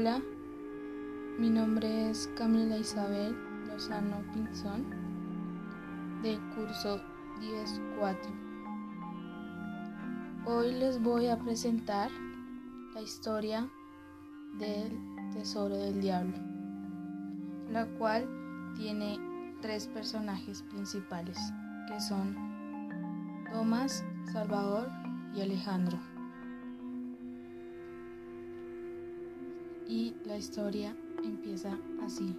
Hola, mi nombre es Camila Isabel Lozano Pinzón del curso 10.4. Hoy les voy a presentar la historia del Tesoro del Diablo, la cual tiene tres personajes principales, que son Tomás, Salvador y Alejandro. Y la historia empieza así.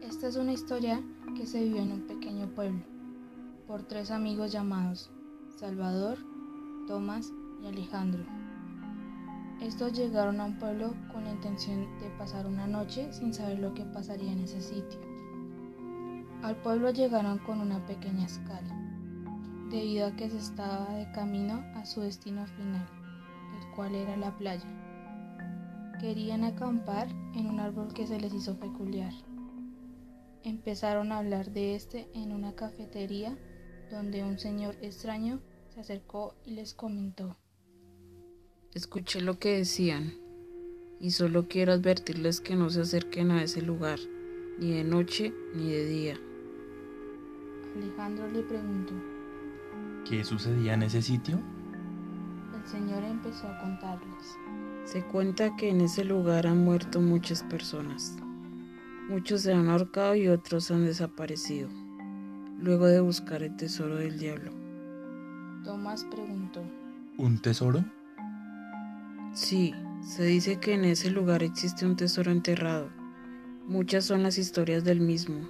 Esta es una historia que se vivió en un pequeño pueblo por tres amigos llamados Salvador, Tomás y Alejandro. Estos llegaron a un pueblo con la intención de pasar una noche sin saber lo que pasaría en ese sitio. Al pueblo llegaron con una pequeña escala, debido a que se estaba de camino a su destino final, cual era la playa. Querían acampar en un árbol que se les hizo peculiar. Empezaron a hablar de este en una cafetería donde un señor extraño se acercó y les comentó. Escuché lo que decían y solo quiero advertirles que no se acerquen a ese lugar, ni de noche ni de día. Alejandro le preguntó. ¿Qué sucedía en ese sitio? El señor empezó a contarles. Se cuenta que en ese lugar han muerto muchas personas. Muchos se han ahorcado y otros han desaparecido, luego de buscar el tesoro del diablo. Tomás preguntó. ¿Un tesoro? Sí, se dice que en ese lugar existe un tesoro enterrado. Muchas son las historias del mismo,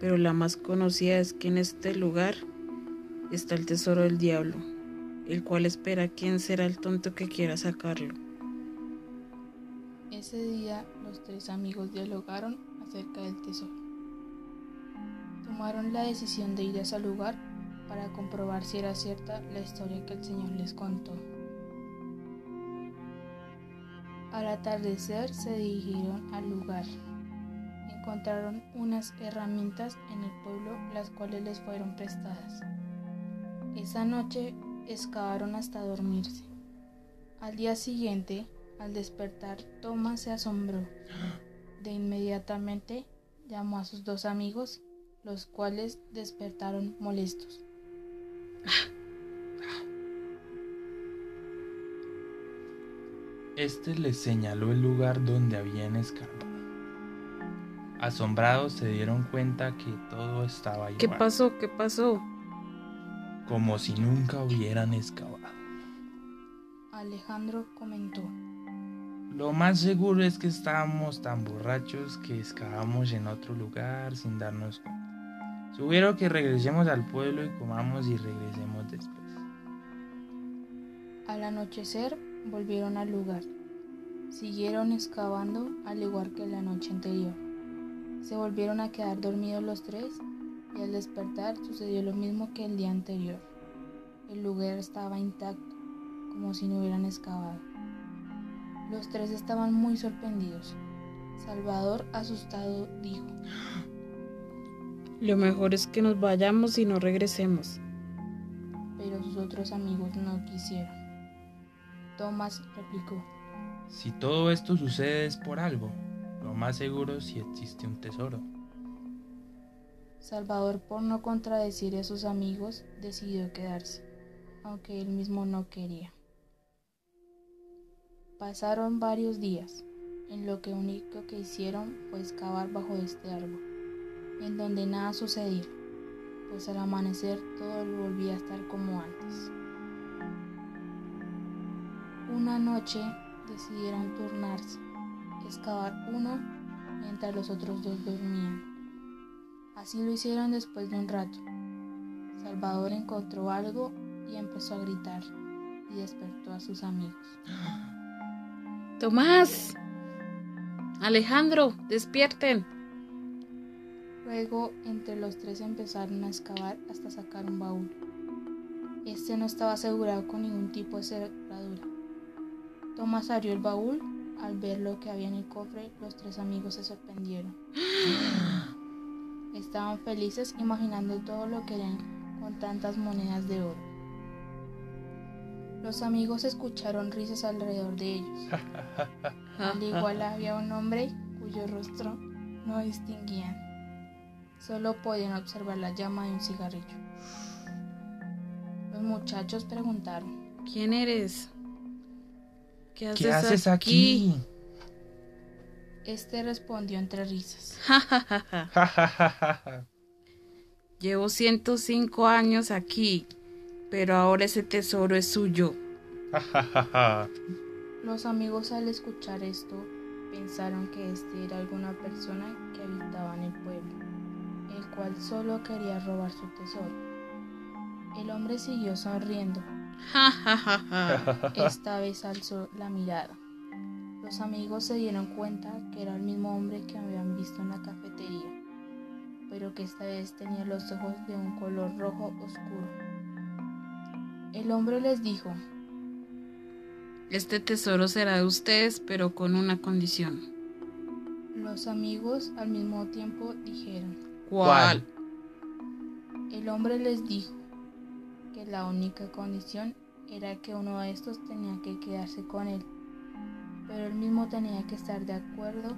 pero la más conocida es que en este lugar está el tesoro del diablo, el cual espera quién será el tonto que quiera sacarlo. Ese día los tres amigos dialogaron acerca del tesoro. Tomaron la decisión de ir a ese lugar para comprobar si era cierta la historia que el Señor les contó. Al atardecer se dirigieron al lugar. Encontraron unas herramientas en el pueblo las cuales les fueron prestadas. Esa noche excavaron hasta dormirse. Al día siguiente, al despertar, Tomás se asombró. De inmediatamente llamó a sus dos amigos, los cuales despertaron molestos. Este les señaló el lugar donde habían escarbado. Asombrados se dieron cuenta que todo estaba igual. ¿Qué pasó? ¿Qué pasó? Como si nunca hubieran excavado. Alejandro comentó. Lo más seguro es que estábamos tan borrachos que excavamos en otro lugar sin darnos cuenta. Sugiero que regresemos al pueblo y comamos y regresemos después. Al anochecer volvieron al lugar. Siguieron excavando al igual que la noche anterior. Se volvieron a quedar dormidos los tres y al despertar sucedió lo mismo que el día anterior. El lugar estaba intacto, como si no hubieran excavado. Los tres estaban muy sorprendidos. Salvador, asustado, dijo, Lo mejor es que nos vayamos y no regresemos. pero sus otros amigos no quisieron. Tomás replicó, Si todo esto sucede es por algo, lo más seguro si existe un tesoro. Salvador, por no contradecir a sus amigos, decidió quedarse, aunque él mismo no quería. Pasaron varios días, en lo que único que hicieron fue excavar bajo este árbol, en donde nada sucedía, pues al amanecer todo volvía a estar como antes. Una noche decidieron turnarse, excavar uno mientras los otros dos dormían. Así lo hicieron después de un rato. Salvador encontró algo y empezó a gritar y despertó a sus amigos. Tomás. Alejandro, despierten. Luego, entre los tres empezaron a excavar hasta sacar un baúl. Este no estaba asegurado con ningún tipo de cerradura. Tomás abrió el baúl. Al ver lo que había en el cofre, los tres amigos se sorprendieron. Estaban felices imaginando todo lo que harían con tantas monedas de oro. Los amigos escucharon risas alrededor de ellos. Al igual había un hombre cuyo rostro no distinguían. Solo podían observar la llama de un cigarrillo. Los muchachos preguntaron. ¿Quién eres? ¿Qué haces, aquí? Este respondió entre risas. Llevo 105 años aquí, pero ahora ese tesoro es suyo. Los amigos al escuchar esto pensaron que este era alguna persona que habitaba en el pueblo, el cual solo quería robar su tesoro. El hombre siguió sonriendo. Esta vez alzó la mirada. Los amigos se dieron cuenta que era el mismo hombre que habían visto en la cafetería, pero que esta vez tenía los ojos de un color rojo oscuro. El hombre les dijo, Este tesoro será de ustedes, pero con una condición. Los amigos al mismo tiempo dijeron, ¿Cuál? El hombre les dijo que la única condición era que uno de estos tenía que quedarse con él pero él mismo tenía que estar de acuerdo,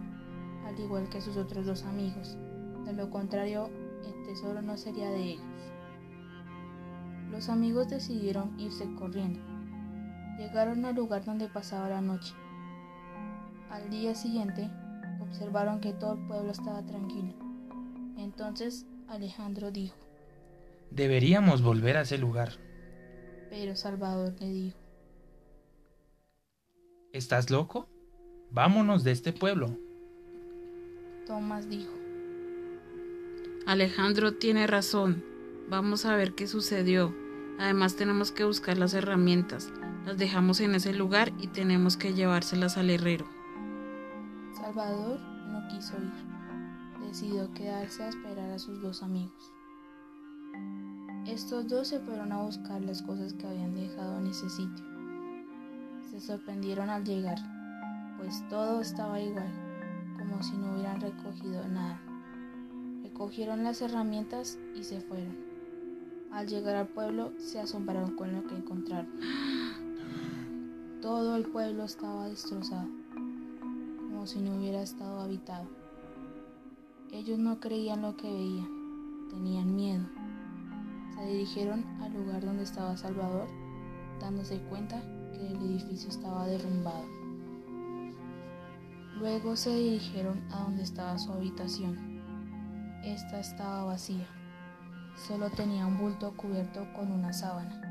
al igual que sus otros dos amigos. De lo contrario, el tesoro no sería de ellos. Los amigos decidieron irse corriendo. Llegaron al lugar donde pasaba la noche. Al día siguiente, observaron que todo el pueblo estaba tranquilo. Entonces Alejandro dijo, Deberíamos volver a ese lugar. Pero Salvador le dijo, ¿Estás loco? Vámonos de este pueblo. Tomás dijo. Alejandro tiene razón. Vamos a ver qué sucedió. Además tenemos que buscar las herramientas. Las dejamos en ese lugar y tenemos que llevárselas al herrero. Salvador no quiso ir. Decidió quedarse a esperar a sus dos amigos. Estos dos se fueron a buscar las cosas que habían dejado en ese sitio sorprendieron al llegar, pues todo estaba igual, como si no hubieran recogido nada. Recogieron las herramientas y se fueron. Al llegar al pueblo se asombraron con lo que encontraron. Todo el pueblo estaba destrozado, como si no hubiera estado habitado. Ellos no creían lo que veían, tenían miedo. Se dirigieron al lugar donde estaba Salvador, dándose cuenta el edificio estaba derrumbado. Luego se dirigieron a donde estaba su habitación. Esta estaba vacía. Solo tenía un bulto cubierto con una sábana.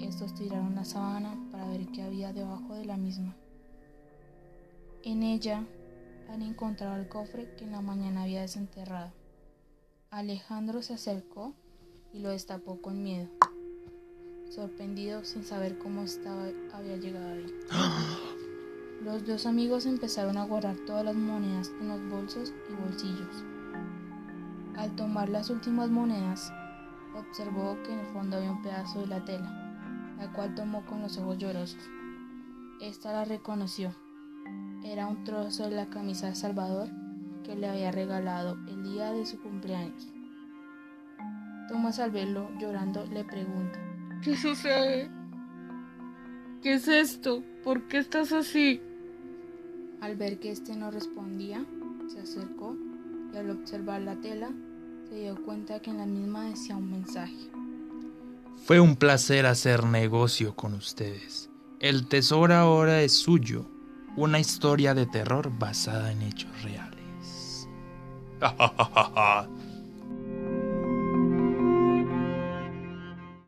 Estos tiraron la sábana para ver qué había debajo de la misma. En ella han encontrado el cofre que en la mañana había desenterrado. Alejandro se acercó y lo destapó con miedo sorprendido sin saber cómo estaba, había llegado ahí. Los dos amigos empezaron a guardar todas las monedas en los bolsos y bolsillos. Al tomar las últimas monedas, observó que en el fondo había un pedazo de la tela, la cual tomó con los ojos llorosos. Esta la reconoció. Era un trozo de la camisa de Salvador que le había regalado el día de su cumpleaños. Tomás al verlo llorando le pregunta, ¿Qué sucede? ¿Qué es esto? ¿Por qué estás así? Al ver que este no respondía, se acercó y al observar la tela se dio cuenta que en la misma decía un mensaje. Fue un placer hacer negocio con ustedes. El tesoro ahora es suyo. Una historia de terror basada en hechos reales.